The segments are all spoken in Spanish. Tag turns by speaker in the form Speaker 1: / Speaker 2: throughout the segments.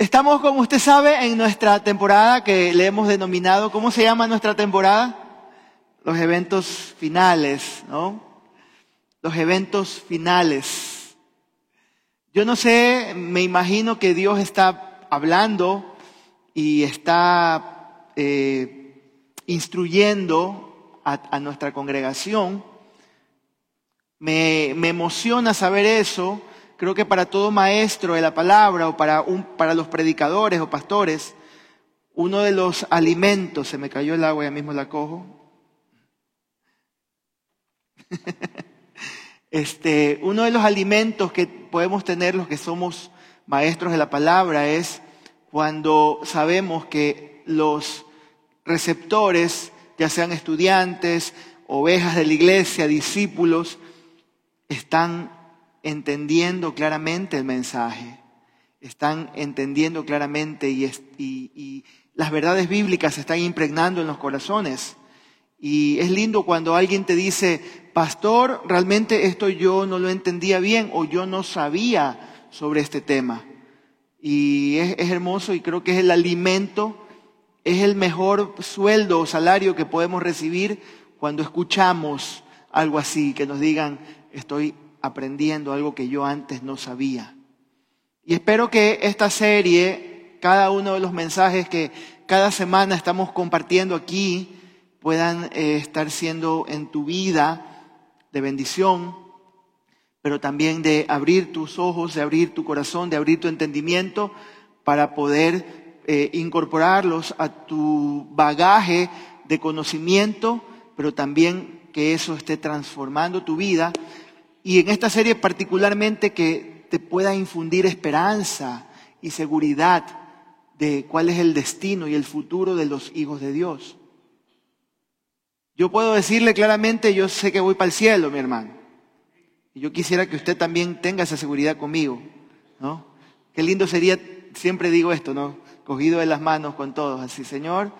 Speaker 1: Estamos, como usted sabe, en nuestra temporada que le hemos denominado, ¿cómo se llama nuestra temporada? Los eventos finales, ¿no? Los eventos finales. Yo no sé, me imagino que Dios está hablando y está eh, instruyendo a, nuestra congregación. Me, me emociona saber eso Creo que para todo maestro de la palabra o para, para los predicadores o pastores, uno de los alimentos, se me cayó el agua, ya mismo la cojo. este, uno de los alimentos que podemos tener los que somos maestros de la palabra es cuando sabemos que los receptores, ya sean estudiantes, ovejas de la iglesia, discípulos, están entendiendo claramente el mensaje, están entendiendo claramente y, las verdades bíblicas se están impregnando en los corazones. Y es lindo cuando alguien te dice, pastor, realmente esto yo no lo entendía bien o yo no sabía sobre este tema. Y es, es, hermoso y creo que es el alimento, es el mejor sueldo o salario que podemos recibir cuando escuchamos algo así, que nos digan, estoy aprendiendo algo que yo antes no sabía. Y espero que esta serie, cada uno de los mensajes que cada semana estamos compartiendo aquí, puedan eh, estar siendo en tu vida de bendición, pero también de abrir tus ojos, de abrir tu corazón, de abrir tu entendimiento para poder eh, incorporarlos a tu bagaje de conocimiento, pero también que eso esté transformando tu vida y en esta serie particularmente que te pueda infundir esperanza y seguridad de cuál es el destino y el futuro de los hijos de Dios. Yo puedo decirle claramente, yo sé que voy para el cielo, mi hermano. Y yo quisiera que usted también tenga esa seguridad conmigo, ¿no? Qué lindo sería, siempre digo esto, ¿no? Cogido de las manos con todos, así, Señor,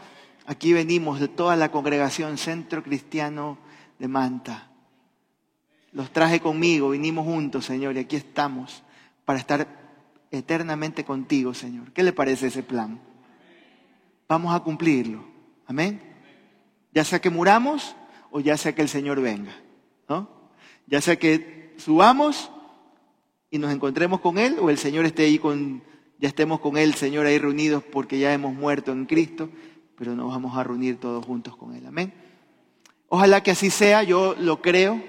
Speaker 1: aquí venimos de toda la congregación Centro Cristiano de Manta los traje conmigo, vinimos juntos, Señor, y aquí estamos para estar eternamente contigo, Señor. ¿Qué le parece ese plan? Vamos a cumplirlo. Amén. Ya sea que muramos o ya sea que el Señor venga, ¿no? Ya sea que subamos y nos encontremos con Él o el Señor esté ahí con, ya estemos con Él, Señor, ahí reunidos porque ya hemos muerto en Cristo, pero nos vamos a reunir todos juntos con Él. Amén. Ojalá que así sea, yo lo creo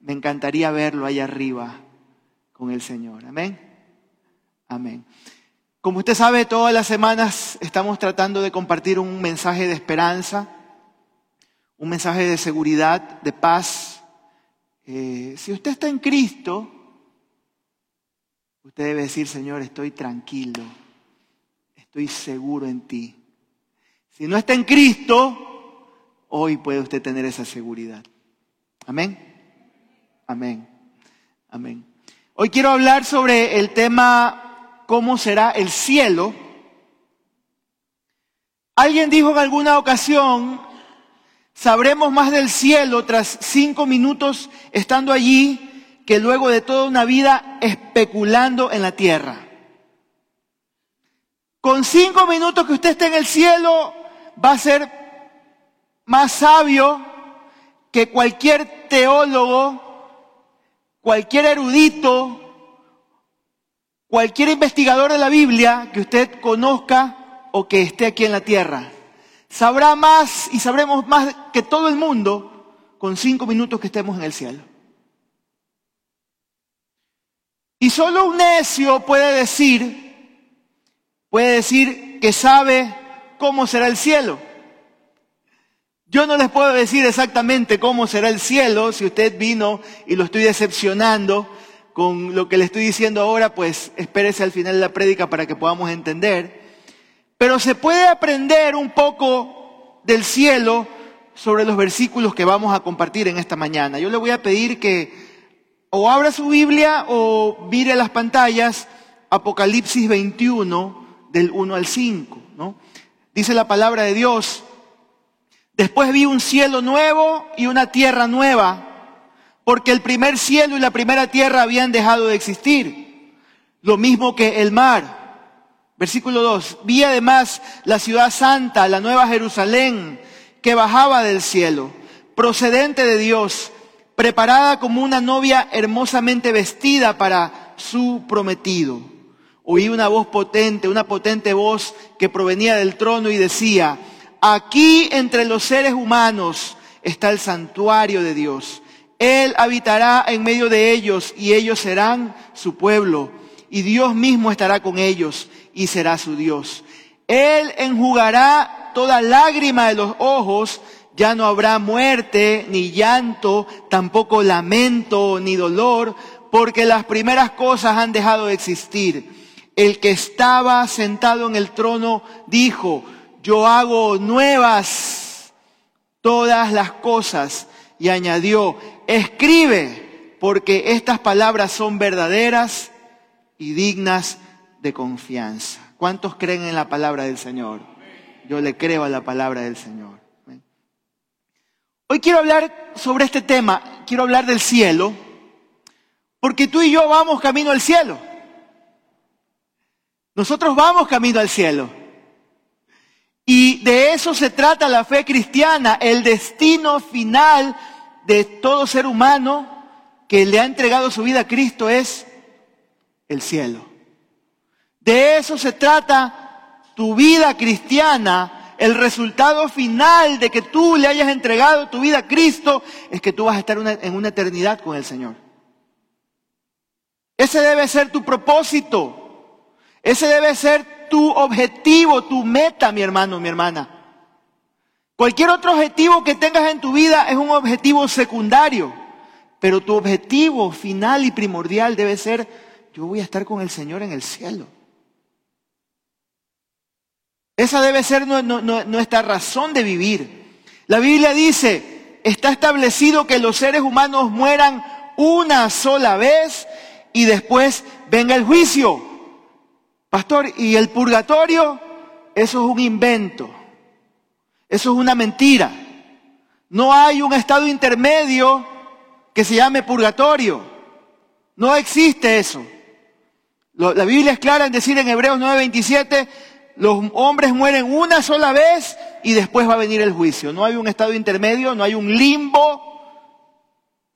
Speaker 1: me encantaría verlo allá arriba con el Señor. Amén. Amén. Como usted sabe, todas las semanas estamos tratando de compartir un mensaje de esperanza, un mensaje de seguridad, de paz. Eh, si usted está en Cristo, usted debe decir, Señor, estoy tranquilo, estoy seguro en ti. Si no está en Cristo, hoy puede usted tener esa seguridad. Amén. Amén. Amén. Hoy quiero hablar sobre el tema cómo será el cielo. Alguien dijo en alguna ocasión, sabremos más del cielo tras cinco minutos estando allí que luego de toda una vida especulando en la tierra. Con cinco minutos que usted esté en el cielo va a ser más sabio que cualquier teólogo cualquier erudito, cualquier investigador de la Biblia que usted conozca o que esté aquí en la tierra, sabrá más y sabremos más que todo el mundo con cinco minutos que estemos en el cielo. Y solo un necio puede decir, puede decir que sabe cómo será el cielo. Yo no les puedo decir exactamente cómo será el cielo, si usted vino y lo estoy decepcionando con lo que le estoy diciendo ahora, pues espérese al final de la prédica para que podamos entender. Pero se puede aprender un poco del cielo sobre los versículos que vamos a compartir en esta mañana. Yo le voy a pedir que o abra su Biblia o mire las pantallas Apocalipsis 21 del 1 al 5, ¿no? Dice la palabra de Dios, Después vi un cielo nuevo y una tierra nueva, porque el primer cielo y la primera tierra habían dejado de existir, lo mismo que el mar. Versículo 2. Vi además la ciudad santa, la nueva Jerusalén, que bajaba del cielo, procedente de Dios, preparada como una novia hermosamente vestida para su prometido. Oí una voz potente, una potente voz que provenía del trono y decía, aquí entre los seres humanos está el santuario de Dios. Él habitará en medio de ellos y ellos serán su pueblo. Y Dios mismo estará con ellos y será su Dios. Él enjugará toda lágrima de los ojos. Ya no habrá muerte, ni llanto, tampoco lamento, ni dolor, porque las primeras cosas han dejado de existir. El que estaba sentado en el trono dijo, yo hago nuevas todas las cosas. Y añadió, escribe, porque estas palabras son verdaderas y dignas de confianza. ¿Cuántos creen en la palabra del Señor? Yo le creo a la palabra del Señor. Hoy quiero hablar sobre este tema, quiero hablar del cielo, porque tú y yo vamos camino al cielo. Nosotros vamos camino al cielo. Y de eso se trata la fe cristiana, el destino final de todo ser humano que le ha entregado su vida a Cristo es el cielo. De eso se trata tu vida cristiana. El resultado final de que tú le hayas entregado tu vida a Cristo es que tú vas a estar en una eternidad con el Señor. Ese debe ser tu propósito. Ese debe ser tu objetivo, tu meta, mi hermano, mi hermana. Cualquier otro objetivo que tengas en tu vida es un objetivo secundario, pero tu objetivo final y primordial debe ser, yo voy a estar con el Señor en el cielo. Esa debe ser nuestra razón de vivir. La Biblia dice, está establecido que los seres humanos mueran una sola vez y después venga el juicio. Pastor, ¿y el purgatorio? Eso es un invento. Eso es una mentira. No hay un estado intermedio que se llame purgatorio. No existe eso. La Biblia es clara en decir en Hebreos 9:27, los hombres mueren una sola vez y después va a venir el juicio. No hay un estado intermedio, no hay un limbo,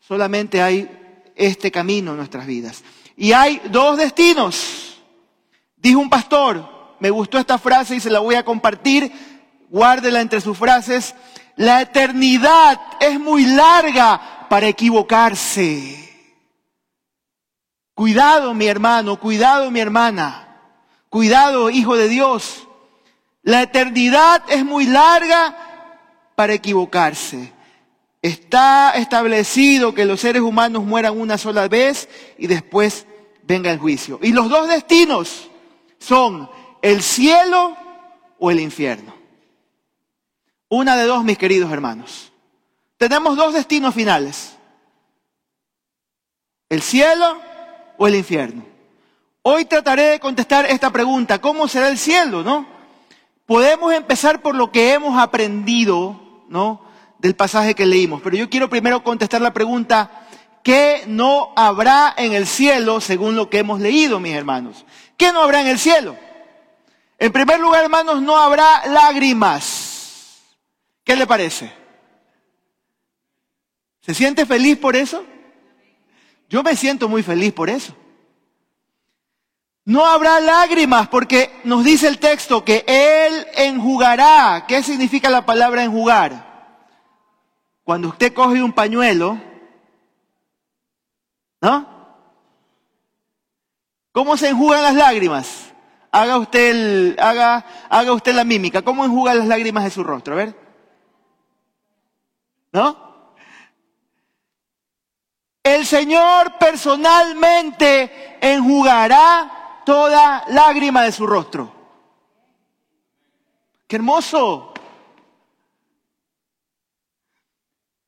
Speaker 1: solamente hay este camino en nuestras vidas. Y hay dos destinos. Dijo un pastor, me gustó esta frase y se la voy a compartir, guárdela entre sus frases, la eternidad es muy larga para equivocarse. Cuidado mi hermano, cuidado mi hermana. Cuidado, hijo de Dios. La eternidad es muy larga para equivocarse. Está establecido que los seres humanos mueran una sola vez y después venga el juicio. Y los dos destinos son el cielo o el infierno. Una de dos, mis queridos hermanos. Tenemos dos destinos finales. El cielo o el infierno. Hoy trataré de contestar esta pregunta, ¿cómo será el cielo, no? Podemos empezar por lo que hemos aprendido, ¿no? Del pasaje que leímos, pero yo quiero primero contestar la pregunta, ¿qué no habrá en el cielo según lo que hemos leído, mis hermanos? ¿Qué no habrá en el cielo? En primer lugar, hermanos, no habrá lágrimas. ¿Qué le parece? ¿Se siente feliz por eso? Yo me siento muy feliz por eso. No habrá lágrimas porque nos dice el texto que Él enjugará. ¿Qué significa la palabra enjugar? Cuando usted coge un pañuelo, ¿no? ¿Cómo se enjugan las lágrimas? Haga usted, haga, haga usted la mímica. ¿Cómo enjuga las lágrimas de su rostro? A ver. ¿No? El Señor personalmente enjugará toda lágrima de su rostro. ¡Qué hermoso!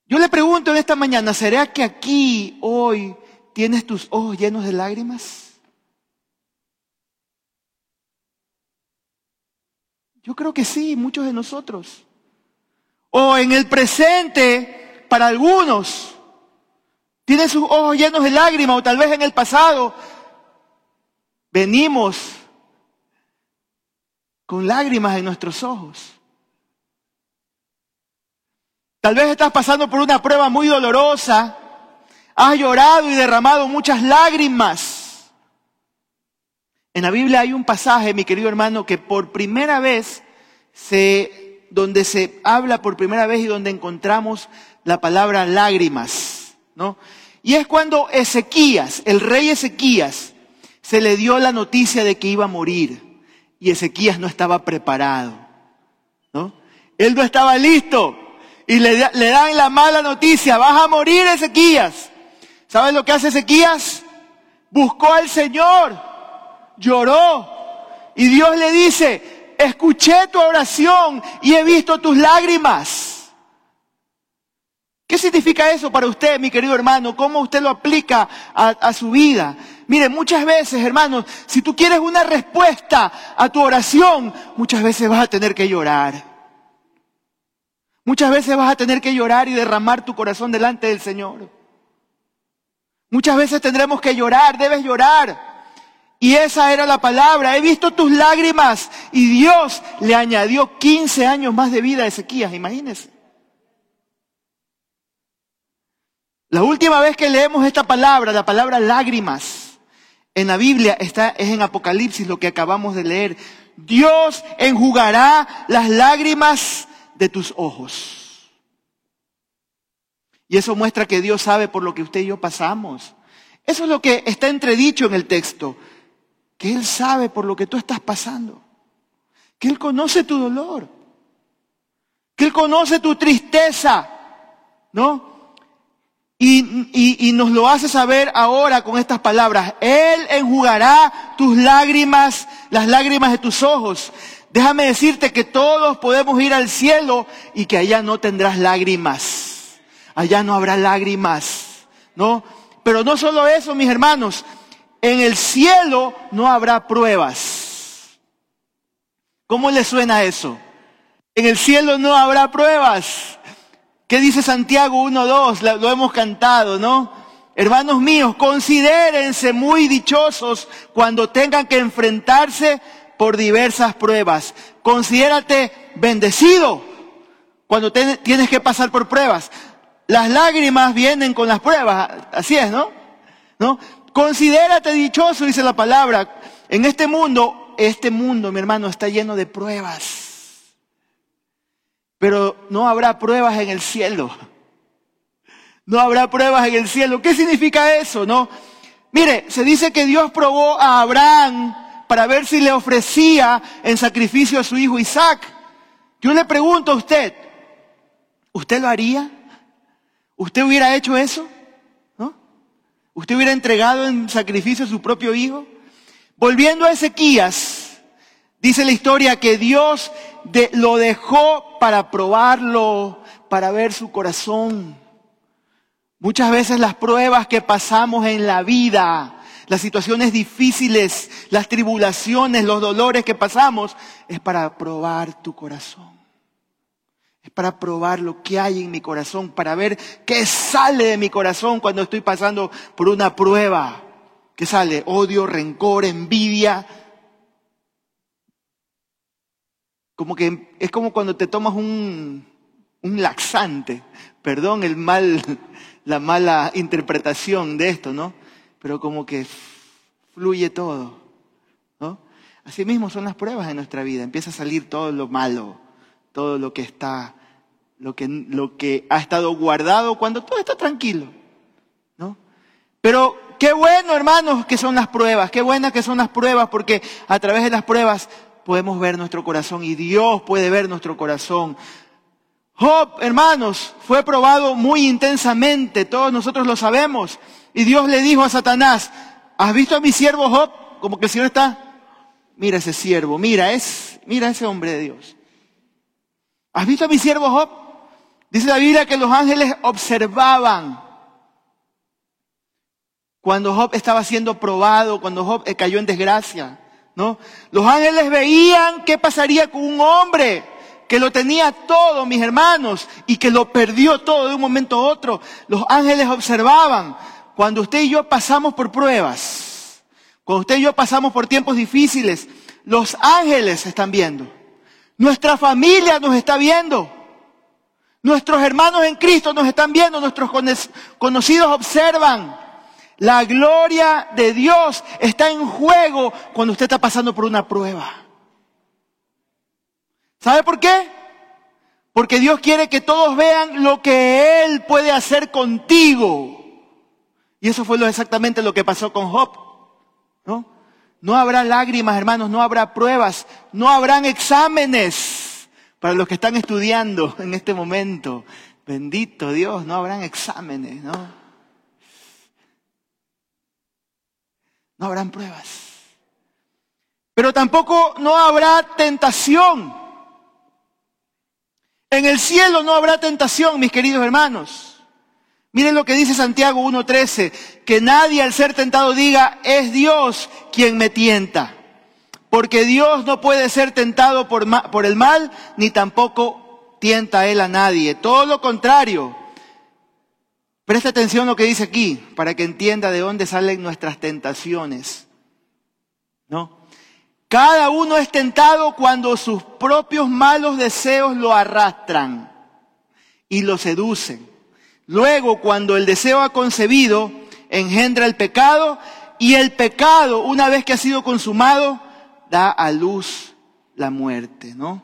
Speaker 1: Yo le pregunto en esta mañana, ¿será que aquí hoy tienes tus ojos llenos de lágrimas? Yo creo que sí, muchos de nosotros. O en el presente, para algunos, tienen sus ojos llenos de lágrimas, o tal vez en el pasado venimos con lágrimas en nuestros ojos. Tal vez estás pasando por una prueba muy dolorosa, has llorado y derramado muchas lágrimas. En la Biblia hay un pasaje, mi querido hermano, que por primera vez se, donde se habla por primera vez y donde encontramos la palabra lágrimas, ¿no? Y es cuando Ezequías, el rey Ezequías, se le dio la noticia de que iba a morir y Ezequías no estaba preparado, ¿no? Él no estaba listo y le, le dan la mala noticia, vas a morir Ezequías. ¿Sabes lo que hace Ezequías? Buscó al Señor, lloró y Dios le dice, escuché tu oración y he visto tus lágrimas. ¿Qué significa eso para usted, mi querido hermano? ¿Cómo usted lo aplica a, su vida? Mire, muchas veces, hermanos, si tú quieres una respuesta a tu oración, muchas veces vas a tener que llorar. Muchas veces vas a tener que llorar y derramar tu corazón delante del Señor. Muchas veces tendremos que llorar, debes llorar. Y esa era la palabra. He visto tus lágrimas. Y Dios le añadió 15 años más de vida a Ezequías, imagínense. La última vez que leemos esta palabra, la palabra lágrimas, en la Biblia está, es en Apocalipsis lo que acabamos de leer. Dios enjugará las lágrimas de tus ojos. Y eso muestra que Dios sabe por lo que usted y yo pasamos. Eso es lo que está entredicho en el texto. Que Él sabe por lo que tú estás pasando. Que Él conoce tu dolor. Que Él conoce tu tristeza. ¿No? Y, nos lo hace saber ahora con estas palabras. Él enjugará tus lágrimas, las lágrimas de tus ojos. Déjame decirte que todos podemos ir al cielo y que allá no tendrás lágrimas. Allá no habrá lágrimas, ¿no? Pero no solo eso, mis hermanos. En el cielo no habrá pruebas. ¿Cómo le suena eso? En el cielo no habrá pruebas. ¿Qué dice Santiago 1.2? Lo hemos cantado, ¿no? Hermanos míos, considérense muy dichosos cuando tengan que enfrentarse por diversas pruebas. Considérate bendecido cuando tienes que pasar por pruebas. Las lágrimas vienen con las pruebas, así es, ¿no? ¿No? Considérate dichoso, dice la palabra. En este mundo, este mundo, mi hermano, está lleno de pruebas. Pero no habrá pruebas en el cielo. No habrá pruebas en el cielo. ¿Qué significa eso? No. Mire, se dice que Dios probó a Abraham para ver si le ofrecía en sacrificio a su hijo Isaac. Yo le pregunto a usted, ¿usted lo haría? ¿Usted hubiera hecho eso? ¿Usted hubiera entregado en sacrificio a su propio hijo? Volviendo a Ezequías, dice la historia que Dios lo dejó para probarlo, para ver su corazón. Muchas veces las pruebas que pasamos en la vida, las situaciones difíciles, las tribulaciones, los dolores que pasamos, es para probar tu corazón. Para probar lo que hay en mi corazón, para ver qué sale de mi corazón cuando estoy pasando por una prueba. ¿Qué sale? Odio, rencor, envidia, como que es como cuando te tomas un, laxante, perdón el mal, la mala interpretación de esto, ¿no? Pero como que fluye todo, ¿no? Así mismo son las pruebas en nuestra vida, empieza a salir todo lo malo, todo lo que está, lo que, lo que ha estado guardado cuando todo está tranquilo, ¿no? Pero qué bueno, hermanos, que son las pruebas, qué buenas que son las pruebas, porque a través de las pruebas podemos ver nuestro corazón y Dios puede ver nuestro corazón. Job, hermanos, fue probado muy intensamente, todos nosotros lo sabemos. Y Dios le dijo a Satanás, ¿has visto a mi siervo Job? Como que el Señor está, mira ese siervo, mira, es, mira ese hombre de Dios. ¿Has visto a mi siervo Job? Dice la Biblia que los ángeles observaban cuando Job estaba siendo probado, cuando Job cayó en desgracia. ¿no? Los ángeles veían qué pasaría con un hombre que lo tenía todo, mis hermanos, y que lo perdió todo de un momento a otro. Los ángeles observaban cuando usted y yo pasamos por pruebas, cuando usted y yo pasamos por tiempos difíciles, Los ángeles están viendo. Nuestra familia nos está viendo. Nuestros hermanos en Cristo nos están viendo. Nuestros conocidos observan. La gloria de Dios está en juego cuando usted está pasando por una prueba. ¿Sabe por qué? Porque Dios quiere que todos vean lo que Él puede hacer contigo. Y eso fue exactamente lo que pasó con Job. ¿no? no habrá lágrimas, hermanos, no habrá pruebas, no habrán exámenes para los que están estudiando en este momento. Bendito Dios, no habrán exámenes, ¿no? No habrán pruebas. Pero tampoco no habrá tentación. En el cielo no habrá tentación, mis queridos hermanos. Miren lo que dice Santiago 1.13, que nadie al ser tentado diga, es Dios quien me tienta. Porque Dios no puede ser tentado por, el mal, ni tampoco tienta él a nadie. Todo lo contrario. Presta atención a lo que dice aquí, para que entienda de dónde salen nuestras tentaciones. ¿No? Cada uno es tentado cuando sus propios malos deseos lo arrastran y lo seducen. Luego, cuando el deseo ha concebido, engendra el pecado y el pecado, una vez que ha sido consumado, da a luz la muerte, ¿no?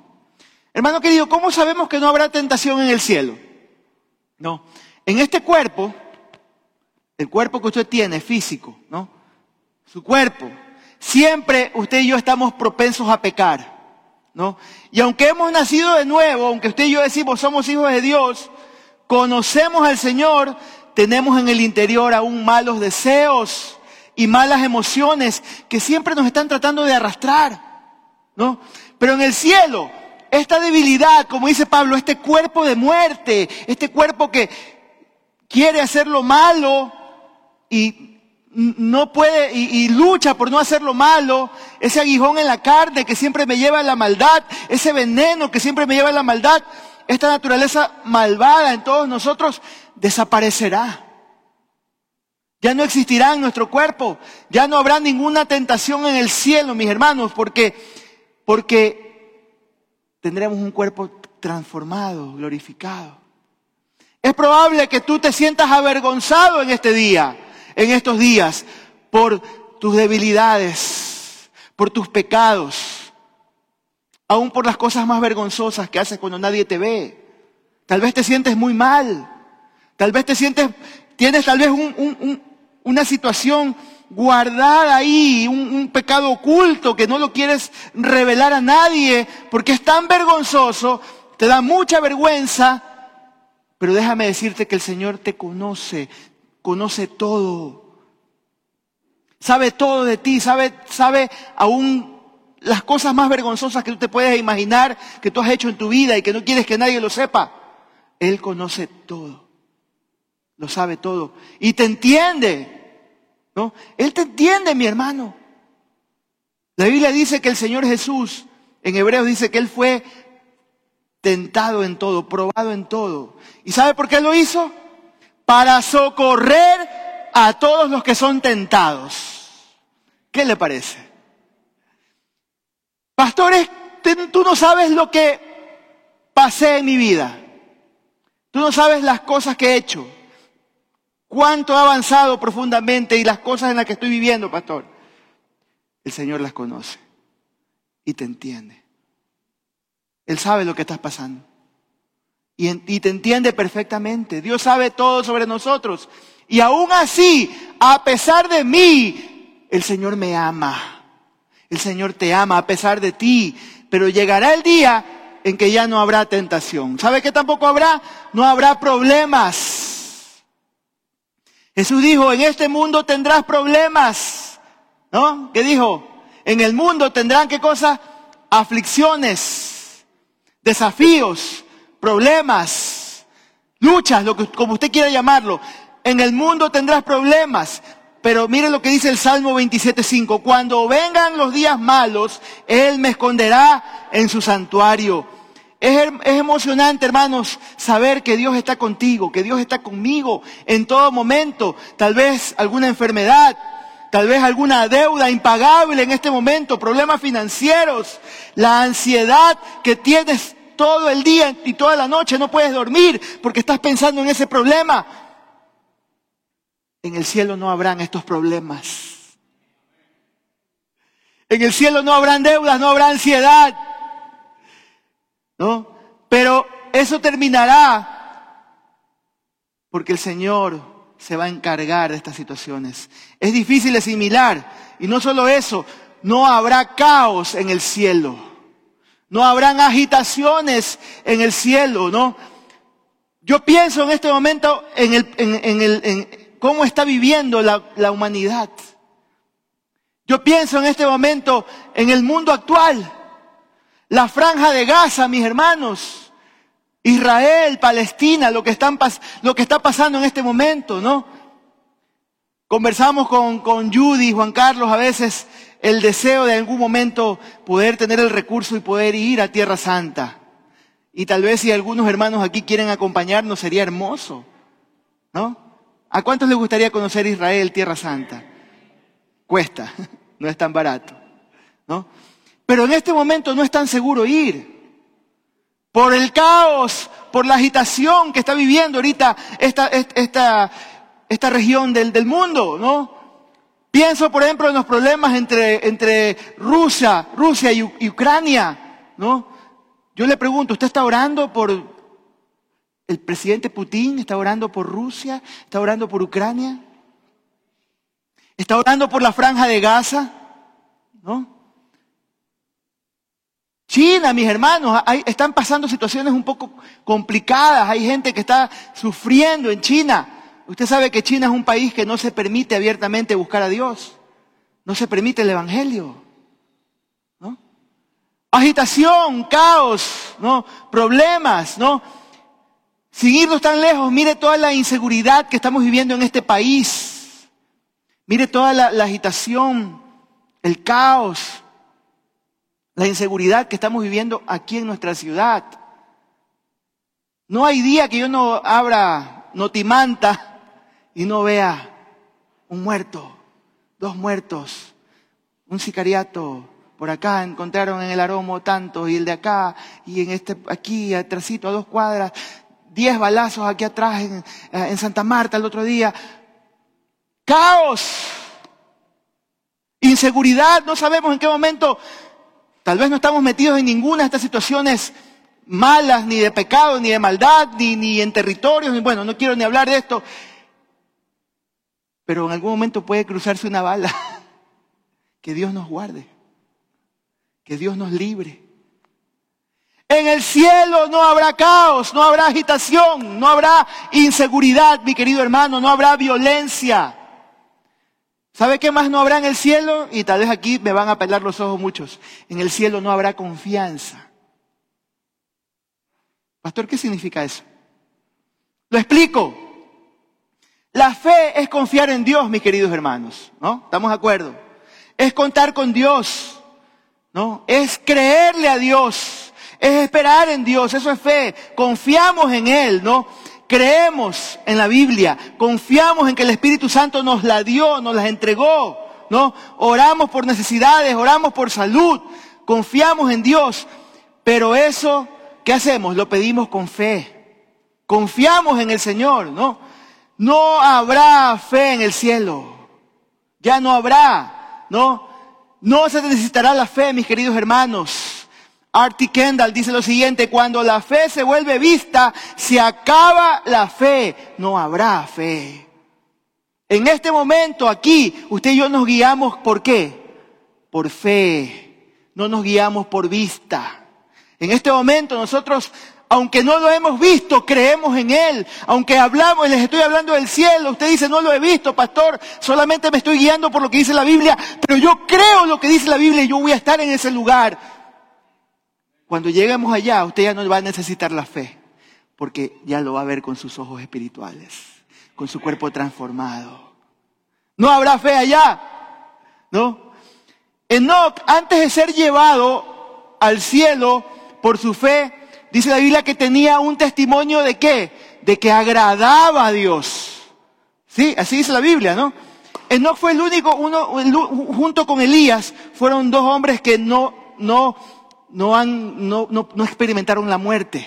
Speaker 1: Hermano querido, ¿cómo sabemos que no habrá tentación en el cielo? No. En este cuerpo, el cuerpo que usted tiene físico, ¿no? Su cuerpo, siempre usted y yo estamos propensos a pecar, ¿no? Y aunque hemos nacido de nuevo, aunque usted y yo decimos somos hijos de Dios, conocemos al Señor, tenemos en el interior aún malos deseos y malas emociones que siempre nos están tratando de arrastrar, ¿no? Pero en el cielo, esta debilidad, como dice Pablo, este cuerpo de muerte, este cuerpo que quiere hacer lo malo y no puede y, lucha por no hacer lo malo, ese aguijón en la carne que siempre me lleva a la maldad, ese veneno que siempre me lleva a la maldad, esta naturaleza malvada en todos nosotros desaparecerá. Ya no existirá en nuestro cuerpo, ya no habrá ninguna tentación en el cielo, mis hermanos, porque, porque tendremos un cuerpo transformado, glorificado. Es probable que tú te sientas avergonzado en este día, en estos días, por tus debilidades, por tus pecados aún por las cosas más vergonzosas que haces cuando nadie te ve. Tal vez te sientes muy mal, tal vez te sientes, tienes tal vez una situación guardada ahí, un, pecado oculto que no lo quieres revelar a nadie porque es tan vergonzoso, te da mucha vergüenza, pero déjame decirte que el Señor te conoce, conoce todo, sabe todo de ti, sabe, sabe aún las cosas más vergonzosas que tú te puedes imaginar que tú has hecho en tu vida y que no quieres que nadie lo sepa. Él conoce todo. Lo sabe todo. Y te entiende. ¿No? Él te entiende, mi hermano. La Biblia dice que el Señor Jesús, en Hebreos dice que Él fue tentado en todo, probado en todo. ¿Y sabe por qué lo hizo? Para socorrer a todos los que son tentados. ¿Qué le parece? Pastores, tú no sabes lo que pasé en mi vida. Tú no sabes las cosas que he hecho. Cuánto he avanzado profundamente y las cosas en las que estoy viviendo, pastor. El Señor las conoce y te entiende. Él sabe lo que estás pasando. Y, y, te entiende perfectamente. Dios sabe todo sobre nosotros. Y aún así, a pesar de mí, el Señor me ama. El Señor te ama a pesar de ti, pero llegará el día en que ya no habrá tentación. ¿Sabe qué tampoco habrá? No habrá problemas. Jesús dijo, en este mundo tendrás problemas. ¿No? ¿Qué dijo? En el mundo tendrán qué cosa? Aflicciones, desafíos, problemas, luchas, lo que, como usted quiera llamarlo. En el mundo tendrás problemas, pero mire lo que dice el Salmo 27.5. Cuando vengan los días malos, Él me esconderá en su santuario. Es, es, emocionante, hermanos, saber que Dios está contigo, que Dios está conmigo en todo momento. Tal vez alguna enfermedad, tal vez alguna deuda impagable en este momento, problemas financieros, la ansiedad que tienes todo el día y toda la noche, no puedes dormir porque estás pensando en ese problema. En el cielo no habrán estos problemas. En el cielo no habrán deudas, no habrá ansiedad. Pero eso terminará porque el Señor se va a encargar de estas situaciones. Es difícil asimilar. Y no solo eso, no habrá caos en el cielo. No habrán agitaciones en el cielo, ¿no? Yo pienso en este momento en, el, en, el, en cómo está viviendo la humanidad. Yo pienso en este momento en el mundo actual. La franja de Gaza, mis hermanos. Israel, Palestina, lo que, está pasando en este momento, ¿no? Conversamos con, con Judy, Juan Carlos, a veces el deseo de algún momento poder tener el recurso y poder ir a Tierra Santa. Y tal vez si algunos hermanos aquí quieren acompañarnos sería hermoso, ¿no? ¿A cuántos les gustaría conocer Israel, Tierra Santa? Cuesta, no es tan barato, ¿no? Pero en este momento no es tan seguro ir. Por el caos, por la agitación que está viviendo ahorita esta, esta, esta región del, del mundo, ¿no? Pienso, por ejemplo, en los problemas entre, entre Rusia, Rusia y, y, Ucrania, ¿no? Yo le pregunto, ¿usted está orando por el presidente Putin? ¿Está orando por Rusia? ¿Está orando por Ucrania? ¿Está orando por la franja de Gaza? ¿No? China, mis hermanos, están pasando situaciones un poco complicadas. Hay gente que está sufriendo en China. Usted sabe que China es un país que no se permite abiertamente buscar a Dios. No se permite el Evangelio. ¿no? Agitación, caos, ¿no? problemas, ¿no? Sin irnos tan lejos, mire toda la inseguridad que estamos viviendo en este país. Mire toda la, agitación, el caos, la inseguridad que estamos viviendo aquí en nuestra ciudad. No hay día que yo no abra notimanta y no vea un muerto, dos muertos, un sicariato. Por acá encontraron en el aromo tantos y el de acá y en este aquí atrásito a dos cuadras, diez balazos aquí atrás en, en Santa Marta el otro día caos, inseguridad, no sabemos en qué momento, tal vez no estamos metidos en ninguna de estas situaciones malas, ni de pecado, ni de maldad, ni, ni en territorios, ni bueno, no quiero ni hablar de esto, pero en algún momento puede cruzarse una bala. Que Dios nos guarde, que Dios nos libre. En el cielo no habrá caos, no habrá agitación, no habrá inseguridad, mi querido hermano, no habrá violencia. ¿Sabe qué más no habrá en el cielo? Y tal vez aquí me van a pelar los ojos muchos. En el cielo no habrá confianza. Pastor, ¿qué significa eso? Lo explico. La fe es confiar en Dios, mis queridos hermanos, ¿no? ¿Estamos de acuerdo? Es contar con Dios, ¿no? Es creerle a Dios, es esperar en Dios, eso es fe. Confiamos en Él, ¿no? Creemos en la Biblia, confiamos en que el Espíritu Santo nos la dio, nos la entregó, ¿no? Oramos por necesidades, oramos por salud, confiamos en Dios, pero eso, ¿qué hacemos? Lo pedimos con fe. Confiamos en el Señor, ¿no? No habrá fe en el cielo. Ya no habrá, ¿no? No se necesitará la fe, mis queridos hermanos. Artie Kendall dice lo siguiente, cuando la fe se vuelve vista, se acaba la fe, no habrá fe. En este momento aquí, usted y yo nos guiamos por qué? Por fe, no nos guiamos por vista. En este momento nosotros, aunque no lo hemos visto, creemos en Él. Aunque hablamos, les estoy hablando del cielo, usted dice, no lo he visto, pastor, solamente me estoy guiando por lo que dice la Biblia, pero yo creo lo que dice la Biblia y yo voy a estar en ese lugar. Cuando lleguemos allá, usted ya no va a necesitar la fe, porque ya lo va a ver con sus ojos espirituales, con su cuerpo transformado. No habrá fe allá, ¿no? Enoch, antes de ser llevado al cielo por su fe, dice la Biblia que tenía un testimonio de qué? De que agradaba a Dios. Sí, así dice la Biblia, ¿no? Enoch fue el único, uno, junto con Elías, fueron dos hombres que no, no, no, han, no, no, no experimentaron la muerte.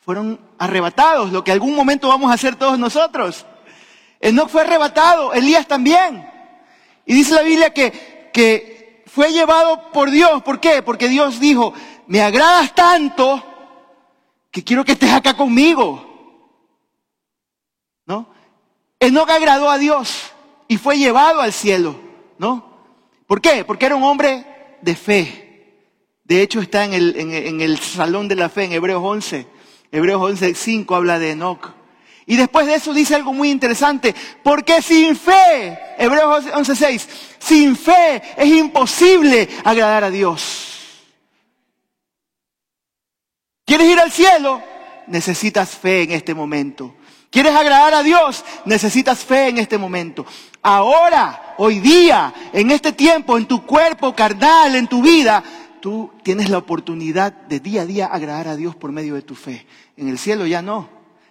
Speaker 1: Fueron arrebatados, lo que algún momento vamos a hacer todos nosotros. Enoch fue arrebatado, Elías también. Y dice la Biblia que, que fue llevado por Dios. ¿Por qué? Porque Dios dijo, me agradas tanto que quiero que estés acá conmigo. ¿No? Enoch agradó a Dios y fue llevado al cielo, ¿no? ¿Por qué? Porque era un hombre de fe. De hecho está en el, en, el salón de la fe en Hebreos 11. Hebreos 11, 5 habla de Enoch. Y después de eso dice algo muy interesante, porque sin fe, Hebreos 11, 6, sin fe es imposible agradar a Dios. ¿Quieres ir al cielo? Necesitas fe en este momento. ¿Quieres agradar a Dios? Necesitas fe en este momento. Ahora, hoy día, en este tiempo, en tu cuerpo carnal, en tu vida, tú tienes la oportunidad de día a día agradar a Dios por medio de tu fe. En el cielo ya no.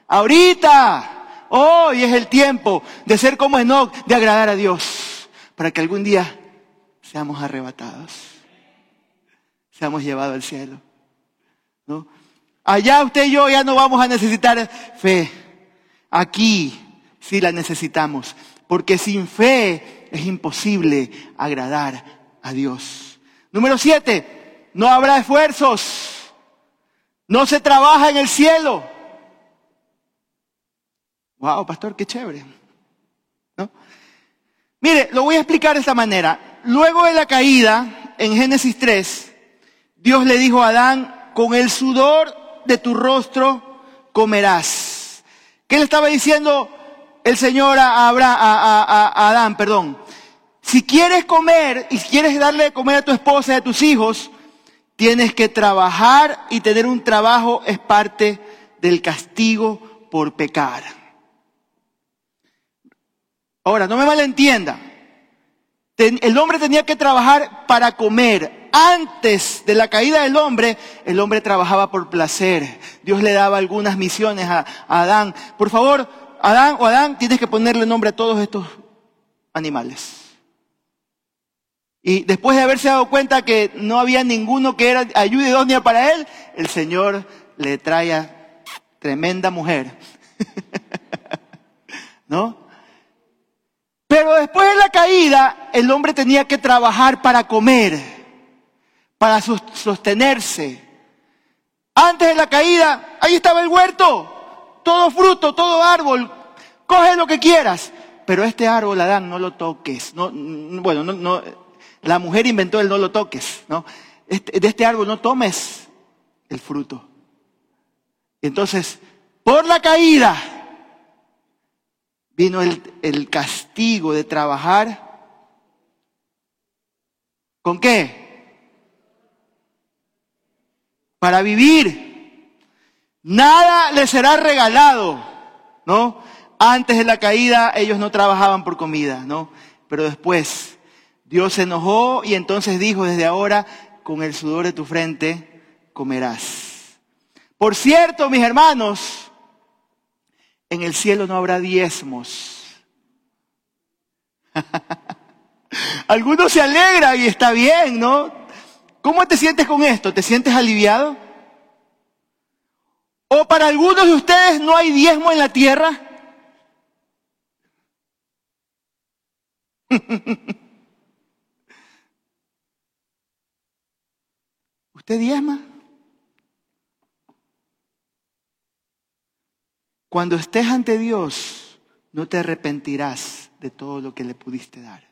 Speaker 1: Ahorita, hoy es el tiempo de ser como Enoch, de agradar a Dios, para que algún día seamos arrebatados, seamos llevados al cielo. ¿no? Allá usted y yo ya no vamos a necesitar fe. Aquí sí la necesitamos, porque sin fe es imposible agradar a Dios. Número siete, no habrá esfuerzos. No se trabaja en el cielo. Wow, pastor, qué chévere. ¿No? Mire, lo voy a explicar de esta manera. Luego de la caída, en Génesis 3, Dios le dijo a Adán, con el sudor de tu rostro comerás. ¿Qué le estaba diciendo el Señor a, a, Adán? Perdón. Si quieres comer y quieres darle de comer a tu esposa y a tus hijos, tienes que trabajar y tener un trabajo es parte del castigo por pecar. Ahora, no me malentienda. El hombre tenía que trabajar para comer antes de la caída del hombre, el hombre trabajaba por placer. Dios le daba algunas misiones a, Adán. Por favor, Adán o Adán, tienes que ponerle nombre a todos estos animales. Y después de haberse dado cuenta que no había ninguno que era ayuda idónea para él, el Señor le trae a tremenda mujer. ¿No? Pero después de la caída, el hombre tenía que trabajar para comer para sostenerse. Antes de la caída, ahí estaba el huerto, todo fruto, todo árbol, coge lo que quieras. Pero este árbol, Adán, no lo toques. No, bueno, no, la mujer inventó el no lo toques. ¿no? Este, de este árbol no tomes el fruto. Entonces, por la caída, vino el castigo de trabajar. ¿Con qué? para vivir. Nada les será regalado, ¿no? Antes de la caída ellos no trabajaban por comida, ¿no? Pero después Dios se enojó y entonces dijo, desde ahora, con el sudor de tu frente comerás. Por cierto, mis hermanos, en el cielo no habrá diezmos. Algunos se alegran y está bien, ¿no? ¿Cómo te sientes con esto? ¿Te sientes aliviado? ¿O para algunos de ustedes no hay diezmo en la tierra? ¿Usted diezma? Cuando estés ante Dios, no te arrepentirás de todo lo que le pudiste dar.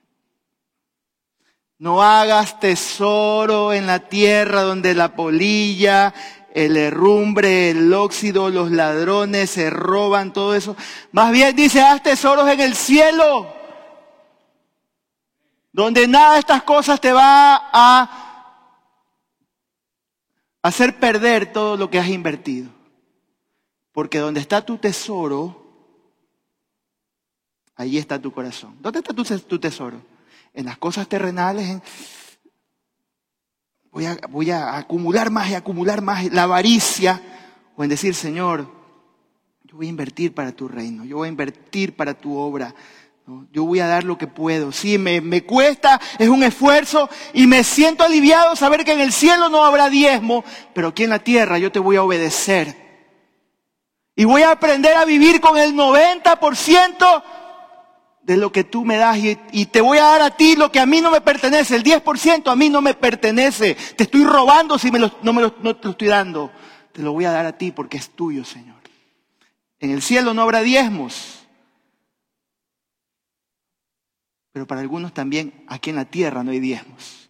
Speaker 1: No hagas tesoro en la tierra donde la polilla, el herrumbre, el óxido, los ladrones se roban, todo eso. Más bien dice, haz tesoros en el cielo, donde nada de estas cosas te va a hacer perder todo lo que has invertido. Porque donde está tu tesoro, ahí está tu corazón. ¿Dónde está tu, tesoro? en las cosas terrenales, voy, a, voy a acumular más y acumular más la avaricia, o en decir, Señor, yo voy a invertir para tu reino, yo voy a invertir para tu obra. Yo voy a dar lo que puedo. Sí, me, me cuesta, es un esfuerzo y me siento aliviado saber que en el cielo no habrá diezmo, pero aquí en la tierra yo te voy a obedecer. Y voy a aprender a vivir con el 90% de lo que tú me das y, te voy a dar a ti lo que a mí no me pertenece. El 10% a mí no me pertenece. Te estoy robando si me no me no te lo estoy dando. Te lo voy a dar a ti porque es tuyo, Señor. En el cielo no habrá diezmos. Pero para algunos también aquí en la tierra no hay diezmos.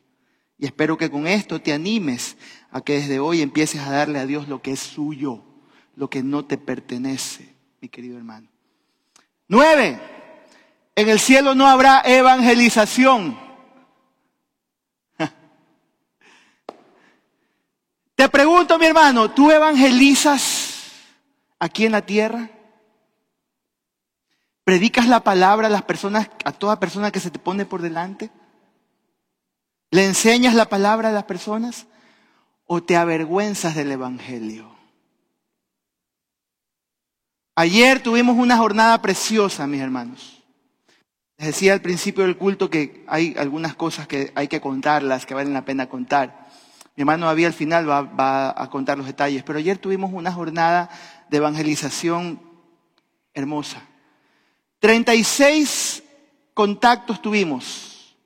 Speaker 1: Y espero que con esto te animes a que desde hoy empieces a darle a Dios lo que es suyo, lo que no te pertenece, mi querido hermano. Nueve, en el cielo no habrá evangelización. Te pregunto, mi hermano, ¿tú evangelizas aquí en la tierra? ¿Predicas la palabra a las personas, a toda persona que se te pone por delante? ¿Le enseñas la palabra a las personas? ¿O te avergüenzas del Evangelio? Ayer tuvimos una jornada preciosa, mis hermanos. Les decía al principio del culto que hay algunas cosas que hay que contarlas, que valen la pena contar. Mi hermano David al final va, va a contar los detalles, pero ayer tuvimos una jornada de evangelización hermosa. 36 contactos tuvimos,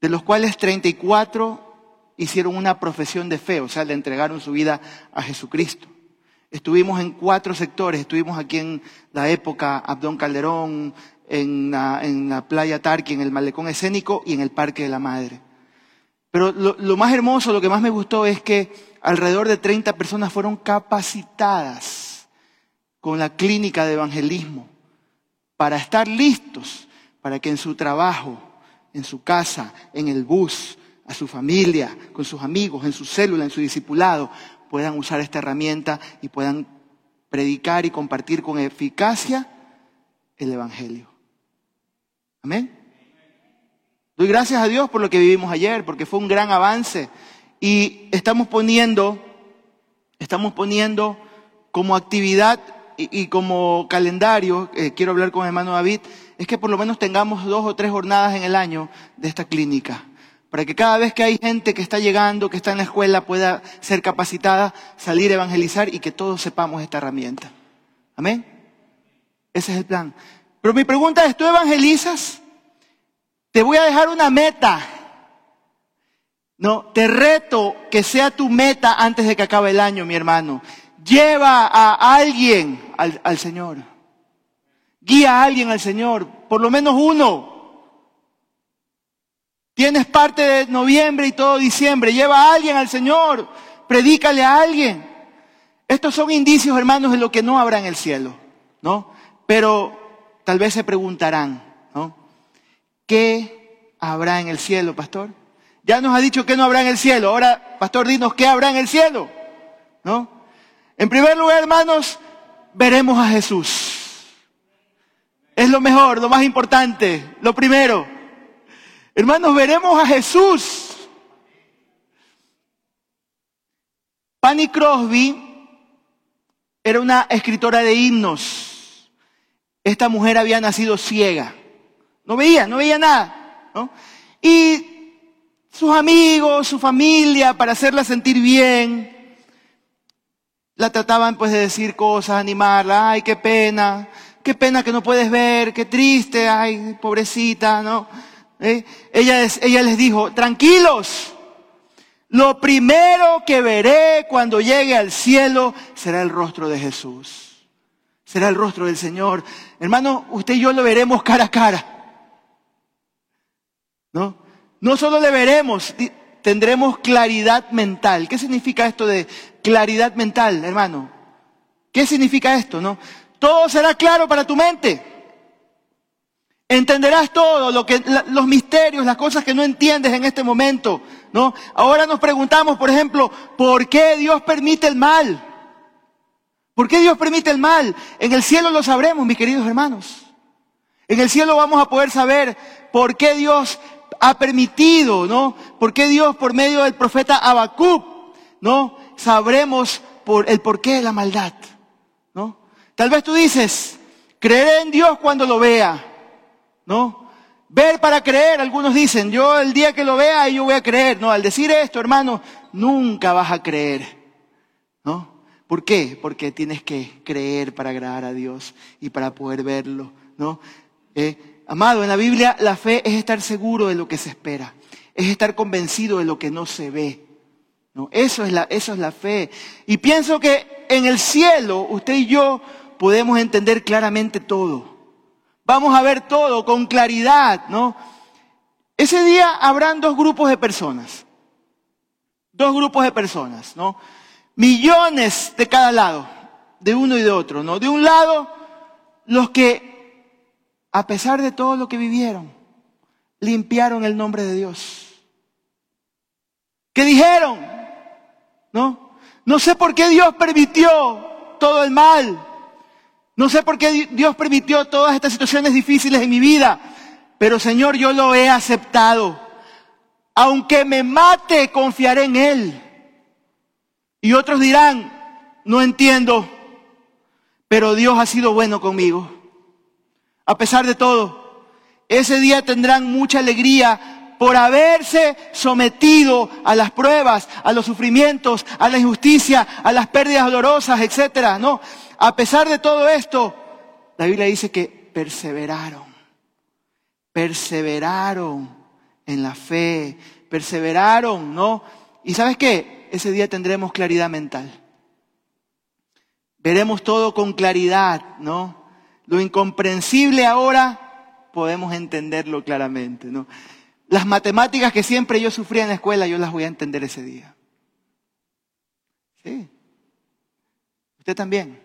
Speaker 1: de los cuales 34 hicieron una profesión de fe, o sea, le entregaron su vida a Jesucristo. Estuvimos en cuatro sectores, estuvimos aquí en la época Abdón Calderón, en la, playa Tarqui, en el malecón escénico y en el Parque de la Madre. Pero lo, más hermoso, lo que más me gustó es que alrededor de 30 personas fueron capacitadas con la clínica de evangelismo para estar listos para que en su trabajo, en su casa, en el bus, a su familia, con sus amigos, en su célula, en su discipulado, puedan usar esta herramienta y puedan predicar y compartir con eficacia el Evangelio. Amén. Doy gracias a Dios por lo que vivimos ayer, porque fue un gran avance. Y estamos poniendo, estamos poniendo como actividad y, como calendario, eh, quiero hablar con el hermano David, es que por lo menos tengamos dos o tres jornadas en el año de esta clínica. Para que cada vez que hay gente que está llegando, que está en la escuela, pueda ser capacitada, salir a evangelizar y que todos sepamos esta herramienta. Amén. Ese es el plan. Pero mi pregunta es, ¿tú evangelizas? Te voy a dejar una meta. No, te reto que sea tu meta antes de que acabe el año, mi hermano. Lleva a alguien al, Señor. Guía a alguien al Señor, por lo menos uno. Tienes parte de noviembre y todo diciembre. Lleva a alguien al Señor. Predícale a alguien. Estos son indicios, hermanos, de lo que no habrá en el cielo, ¿no? Pero tal vez se preguntarán, ¿no? ¿Qué habrá en el cielo, pastor? Ya nos ha dicho que no habrá en el cielo. Ahora, pastor, dinos qué habrá en el cielo, ¿no? En primer lugar, hermanos, veremos a Jesús. Es lo mejor, lo más importante, lo primero. Hermanos, veremos a Jesús. Fanny Crosby era una escritora de himnos. Esta mujer había nacido ciega. No veía, no veía nada. Y sus amigos, su familia, para hacerla sentir bien, la trataban pues de decir cosas, animarla, ay, qué pena, qué pena que no puedes ver, qué triste, ay, pobrecita, ¿no? ¿Eh? Ella, ella les dijo, tranquilos, lo primero que veré cuando llegue al cielo será el rostro de Jesús, será el rostro del Señor. Hermano, usted y yo lo veremos cara a cara, ¿no? No solo le veremos, tendremos claridad mental. ¿Qué significa esto de claridad mental, hermano? ¿Qué significa esto, no? Todo será claro para tu mente. Entenderás todo, lo que, los misterios, las cosas que no entiendes en este momento, ¿no? Ahora nos preguntamos, por ejemplo, ¿por qué Dios permite el mal? ¿Por qué Dios permite el mal? En el cielo lo sabremos, mis queridos hermanos. En el cielo vamos a poder saber por qué Dios ha permitido, ¿no? ¿Por qué Dios por medio del profeta Habacuc, ¿no? Sabremos por el porqué de la maldad, ¿no? Tal vez tú dices, creeré en Dios cuando lo vea. ¿no? Ver para creer, algunos dicen, yo el día que lo vea yo voy a creer. No, al decir esto, hermano, nunca vas a creer, ¿no? ¿Por qué? Porque tienes que creer para agradar a Dios y para poder verlo, ¿no? Eh, amado, en la Biblia la fe es estar seguro de lo que se espera, es estar convencido de lo que no se ve. ¿No? Eso, es la, eso es la fe. Y pienso que en el cielo usted y yo podemos entender claramente todo. Vamos a ver todo con claridad, ¿no? Ese día habrán dos grupos de personas. Dos grupos de personas, ¿no? millones de cada lado, de uno y de otro, ¿no? De un lado, los que, a pesar de todo lo que vivieron, limpiaron el nombre de Dios. Que dijeron, ¿no? No sé por qué Dios permitió todo el mal. No sé por qué Dios permitió todas estas situaciones difíciles en mi vida. Pero Señor, yo lo he aceptado. Aunque me mate, confiaré en Él. Y otros dirán, no entiendo, pero Dios ha sido bueno conmigo. A pesar de todo, ese día tendrán mucha alegría por haberse sometido a las pruebas, a los sufrimientos, a la injusticia, a las pérdidas dolorosas, etcétera. No, a pesar de todo esto, la Biblia dice que perseveraron, perseveraron en la fe, perseveraron, ¿no? Y sabes qué? ese día tendremos claridad mental. Veremos todo con claridad, ¿no? Lo incomprensible ahora podemos entenderlo claramente, ¿no? Las matemáticas que siempre yo sufría en la escuela, yo las voy a entender ese día. Sí. Usted también,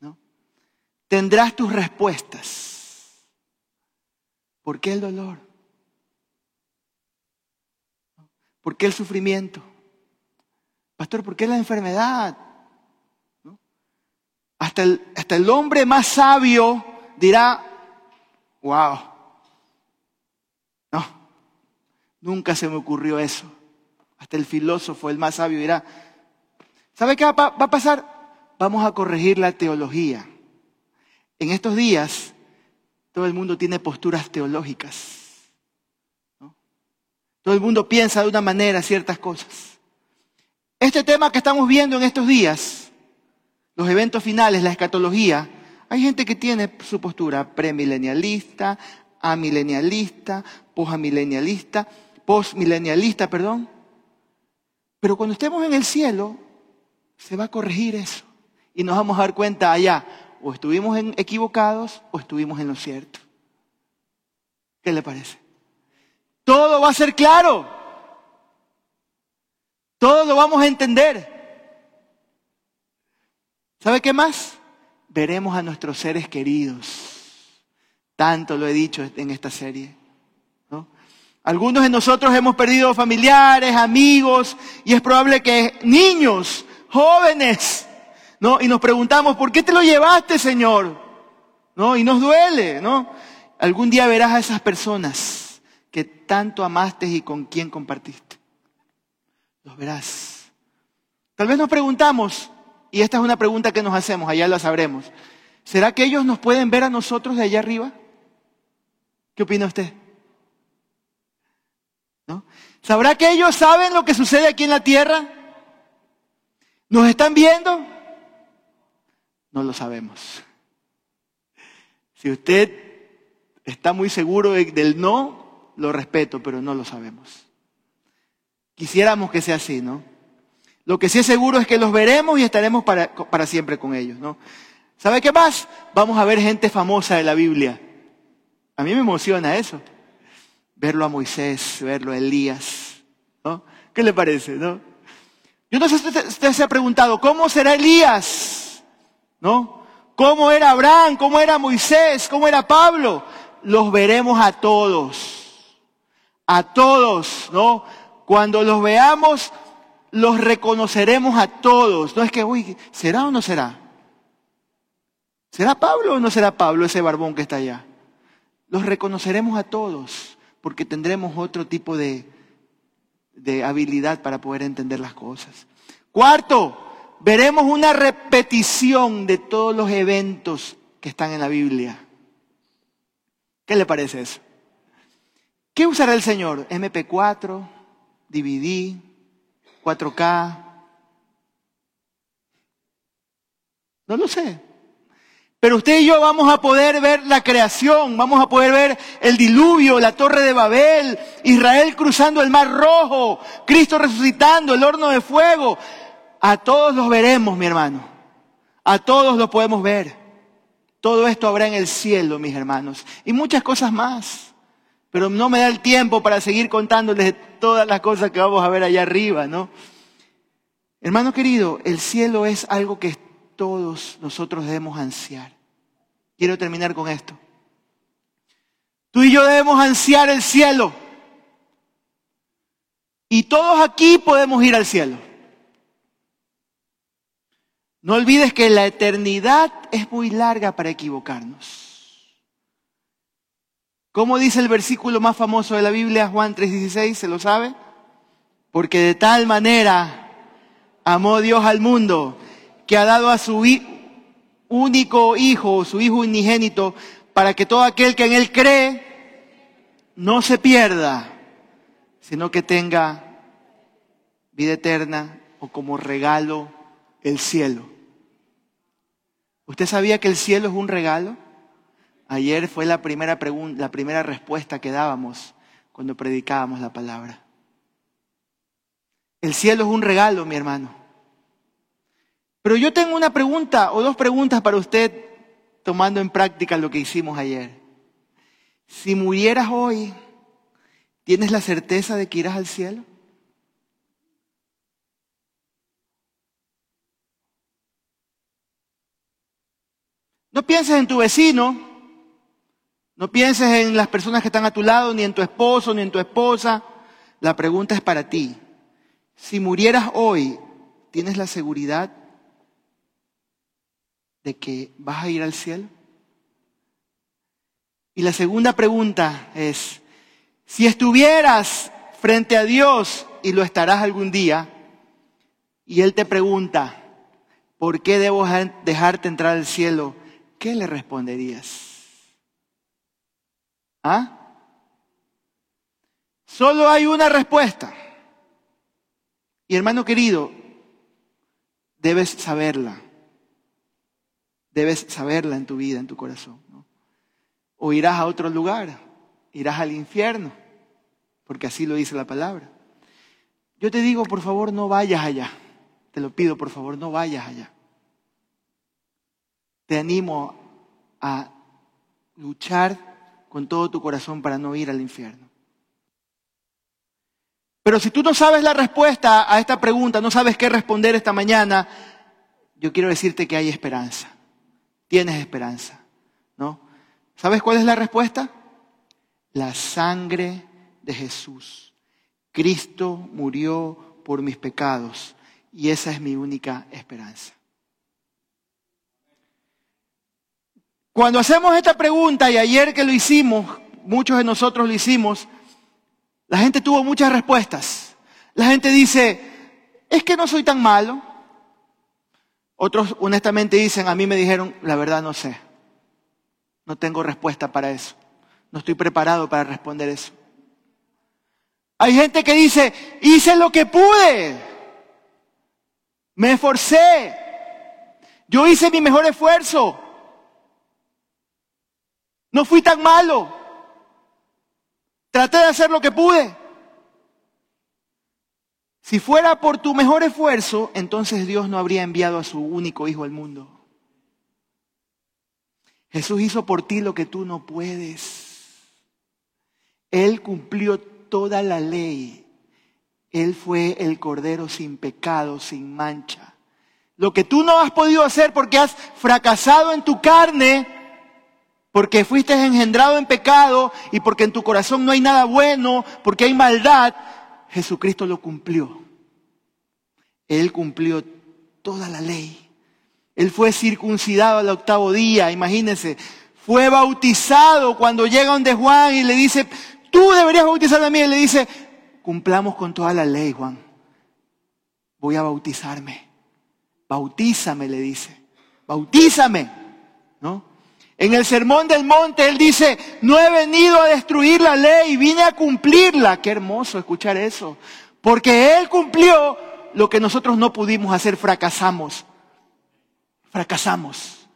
Speaker 1: ¿no? Tendrás tus respuestas. ¿Por qué el dolor? ¿Por qué el sufrimiento? Pastor, ¿por qué la enfermedad? Hasta, el, hasta el hombre más sabio dirá, wow, no, nunca se me ocurrió eso. Hasta el filósofo, el más sabio, dirá, ¿sabe qué va, a pasar? Vamos a corregir la teología. En estos días, todo el mundo tiene posturas teológicas. Todo el mundo piensa de una manera ciertas cosas. Este tema que estamos viendo en estos días, los eventos finales, la escatología, hay gente que tiene su postura premilenialista, amilenialista, posamilenialista, postmilenialista, perdón. Pero cuando estemos en el cielo, se va a corregir eso. Y nos vamos a dar cuenta allá, o estuvimos equivocados o estuvimos en lo cierto. ¿Qué le parece? Todo va a ser claro. Todo lo vamos a entender. ¿Sabe qué más? Veremos a nuestros seres queridos. Tanto lo he dicho en esta serie. Algunos de nosotros hemos perdido familiares, amigos, y es probable que niños, jóvenes, ¿no? Y nos preguntamos, ¿por qué te lo llevaste, Señor? ¿No? Y nos duele, ¿no? Algún día verás a esas personas que tanto amaste y con quien compartiste los verás. Tal vez nos preguntamos, y esta es una pregunta que nos hacemos, allá la sabremos, ¿será que ellos nos pueden ver a nosotros de allá arriba? ¿Qué opina usted? ¿Sabrá que ellos saben lo que sucede aquí en la tierra? ¿Nos están viendo? No lo sabemos. Si usted está muy seguro del no, lo respeto, pero no lo sabemos. Quisiéramos que sea así, ¿no? Lo que sí es seguro es que los veremos y estaremos para, para siempre con ellos, ¿no? ¿Sabe qué más? Vamos a ver gente famosa de la Biblia. A mí me emociona eso. Verlo a Moisés, verlo a Elías, ¿no? ¿Qué le parece, no? Yo no sé si usted, se ha preguntado, ¿cómo será Elías? ¿No? ¿Cómo era Abraham? ¿Cómo era Moisés? ¿Cómo era Pablo? Los veremos a todos. A todos, ¿no? Cuando los veamos, los reconoceremos a todos. No es que, uy, ¿será o no será? ¿Será Pablo o no será Pablo ese barbón que está allá? Los reconoceremos a todos porque tendremos otro tipo de, de habilidad para poder entender las cosas. Cuarto, veremos una repetición de todos los eventos que están en la Biblia. ¿Qué le parece eso? ¿Qué usará el Señor? MP4, DVD, 4K. No lo sé. Pero usted y yo vamos a poder ver la creación, vamos a poder ver el diluvio, la torre de Babel, Israel cruzando el mar rojo, Cristo resucitando, el horno de fuego. A todos los veremos, mi hermano. A todos los podemos ver. Todo esto habrá en el cielo, mis hermanos. Y muchas cosas más. Pero no me da el tiempo para seguir contándoles todas las cosas que vamos a ver allá arriba, ¿no? Hermano querido, el cielo es algo que todos nosotros debemos ansiar. Quiero terminar con esto. Tú y yo debemos ansiar el cielo. Y todos aquí podemos ir al cielo. No olvides que la eternidad es muy larga para equivocarnos. ¿Cómo dice el versículo más famoso de la Biblia, Juan 3:16? ¿Se lo sabe? Porque de tal manera amó Dios al mundo que ha dado a su único hijo, su hijo unigénito, para que todo aquel que en él cree no se pierda, sino que tenga vida eterna o como regalo el cielo. ¿Usted sabía que el cielo es un regalo? Ayer fue la primera, la primera respuesta que dábamos cuando predicábamos la palabra. El cielo es un regalo, mi hermano. Pero yo tengo una pregunta o dos preguntas para usted tomando en práctica lo que hicimos ayer. Si murieras hoy, ¿tienes la certeza de que irás al cielo? No pienses en tu vecino, no pienses en las personas que están a tu lado, ni en tu esposo, ni en tu esposa. La pregunta es para ti. Si murieras hoy, ¿tienes la seguridad de que vas a ir al cielo? Y la segunda pregunta es, si estuvieras frente a Dios y lo estarás algún día, y Él te pregunta, ¿por qué debo dejarte entrar al cielo? ¿Qué le responderías? ¿Ah? Solo hay una respuesta. Y hermano querido, debes saberla. Debes saberla en tu vida, en tu corazón. O irás a otro lugar, irás al infierno, porque así lo dice la palabra. Yo te digo, por favor, no vayas allá. Te lo pido, por favor, no vayas allá. Te animo a luchar con todo tu corazón para no ir al infierno. Pero si tú no sabes la respuesta a esta pregunta, no sabes qué responder esta mañana, yo quiero decirte que hay esperanza tienes esperanza, ¿no? ¿Sabes cuál es la respuesta? La sangre de Jesús. Cristo murió por mis pecados y esa es mi única esperanza. Cuando hacemos esta pregunta, y ayer que lo hicimos, muchos de nosotros lo hicimos, la gente tuvo muchas respuestas. La gente dice, es que no soy tan malo, otros honestamente dicen, a mí me dijeron, la verdad no sé. No tengo respuesta para eso. No estoy preparado para responder eso. Hay gente que dice, hice lo que pude. Me esforcé. Yo hice mi mejor esfuerzo. No fui tan malo. Traté de hacer lo que pude. Si fuera por tu mejor esfuerzo, entonces Dios no habría enviado a su único hijo al mundo. Jesús hizo por ti lo que tú no puedes. Él cumplió toda la ley. Él fue el cordero sin pecado, sin mancha. Lo que tú no has podido hacer porque has fracasado en tu carne, porque fuiste engendrado en pecado y porque en tu corazón no hay nada bueno, porque hay maldad, Jesucristo lo cumplió. Él cumplió toda la ley. Él fue circuncidado al octavo día, imagínense. Fue bautizado cuando llega donde Juan y le dice, tú deberías bautizar a mí. Él le dice, cumplamos con toda la ley, Juan. Voy a bautizarme. Bautízame, le dice. Bautízame. ¿No? En el Sermón del Monte Él dice, no he venido a destruir la ley, vine a cumplirla. Qué hermoso escuchar eso. Porque Él cumplió lo que nosotros no pudimos hacer, fracasamos. Fracasamos.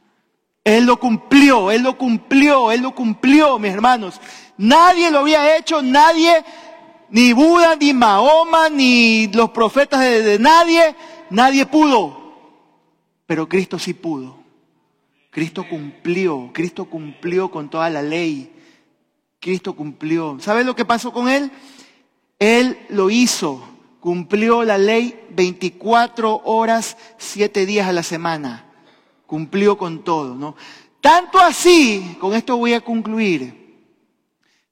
Speaker 1: Él lo cumplió, Él lo cumplió, Él lo cumplió, mis hermanos. Nadie lo había hecho, nadie, ni Buda, ni Mahoma, ni los profetas de, de nadie, nadie pudo. Pero Cristo sí pudo. Cristo cumplió, Cristo cumplió con toda la ley. Cristo cumplió. ¿Sabes lo que pasó con él? Él lo hizo, cumplió la ley 24 horas, 7 días a la semana. Cumplió con todo, ¿no? Tanto así, con esto voy a concluir,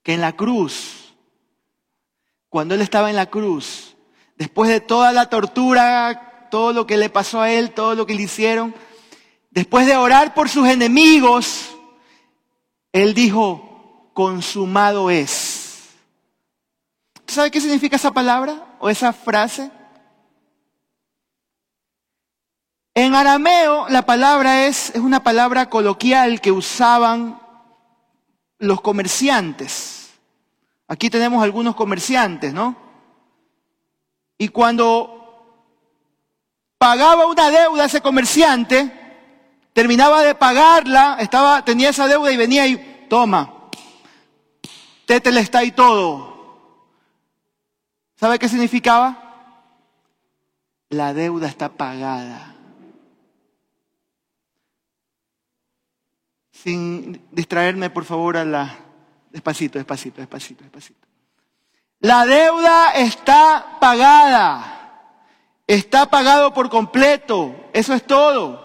Speaker 1: que en la cruz, cuando él estaba en la cruz, después de toda la tortura, todo lo que le pasó a él, todo lo que le hicieron, Después de orar por sus enemigos, él dijo, consumado es. ¿Sabe qué significa esa palabra o esa frase? En arameo la palabra es, es una palabra coloquial que usaban los comerciantes. Aquí tenemos algunos comerciantes, ¿no? Y cuando pagaba una deuda ese comerciante, terminaba de pagarla, estaba, tenía esa deuda y venía y, toma, tétele está ahí todo. ¿Sabe qué significaba? La deuda está pagada. Sin distraerme, por favor, a la... Despacito, despacito, despacito, despacito. La deuda está pagada. Está pagado por completo. Eso es todo.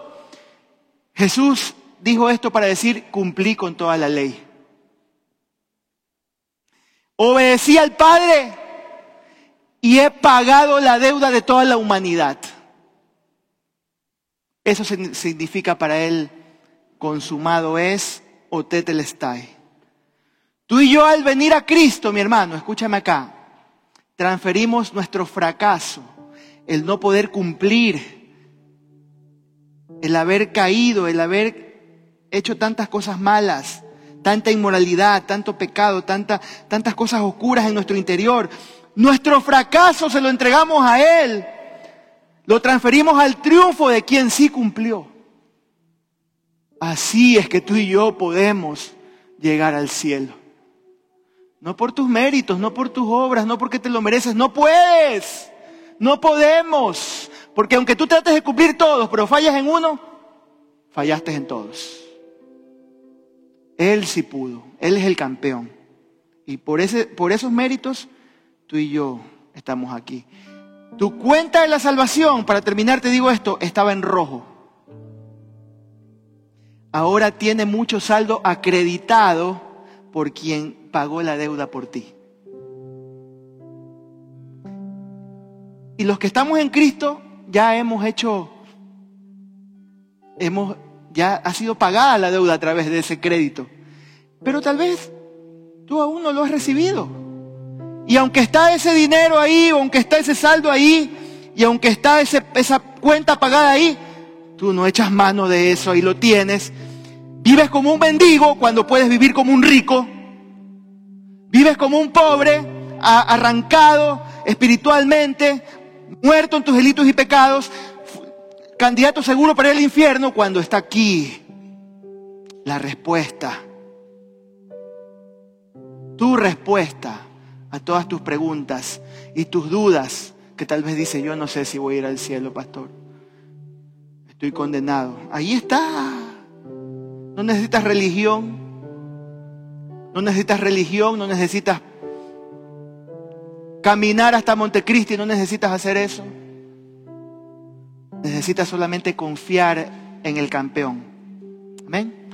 Speaker 1: Jesús dijo esto para decir, cumplí con toda la ley. Obedecí al Padre y he pagado la deuda de toda la humanidad. Eso significa para él, consumado es o tetelestai. Tú y yo al venir a Cristo, mi hermano, escúchame acá, transferimos nuestro fracaso, el no poder cumplir el haber caído, el haber hecho tantas cosas malas, tanta inmoralidad, tanto pecado, tanta, tantas cosas oscuras en nuestro interior. Nuestro fracaso se lo entregamos a Él. Lo transferimos al triunfo de quien sí cumplió. Así es que tú y yo podemos llegar al cielo. No por tus méritos, no por tus obras, no porque te lo mereces. No puedes. No podemos. Porque aunque tú trates de cumplir todos, pero fallas en uno, fallaste en todos. Él sí pudo, Él es el campeón. Y por, ese, por esos méritos, tú y yo estamos aquí. Tu cuenta de la salvación, para terminar te digo esto, estaba en rojo. Ahora tiene mucho saldo acreditado por quien pagó la deuda por ti. Y los que estamos en Cristo ya hemos hecho, hemos, ya ha sido pagada la deuda a través de ese crédito. Pero tal vez tú aún no lo has recibido. Y aunque está ese dinero ahí, aunque está ese saldo ahí, y aunque está esa cuenta pagada ahí, tú no echas mano de eso y lo tienes. Vives como un mendigo cuando puedes vivir como un rico. Vives como un pobre, arrancado espiritualmente, muerto en tus delitos y pecados, candidato seguro para el infierno, cuando está aquí la respuesta. Tu respuesta a todas tus preguntas y tus dudas, que tal vez dice, yo no sé si voy a ir al cielo, pastor. Estoy condenado. Ahí está. No necesitas religión. No necesitas religión, no necesitas Caminar hasta Montecristi no necesitas hacer eso. Necesitas solamente confiar en el campeón. Amén.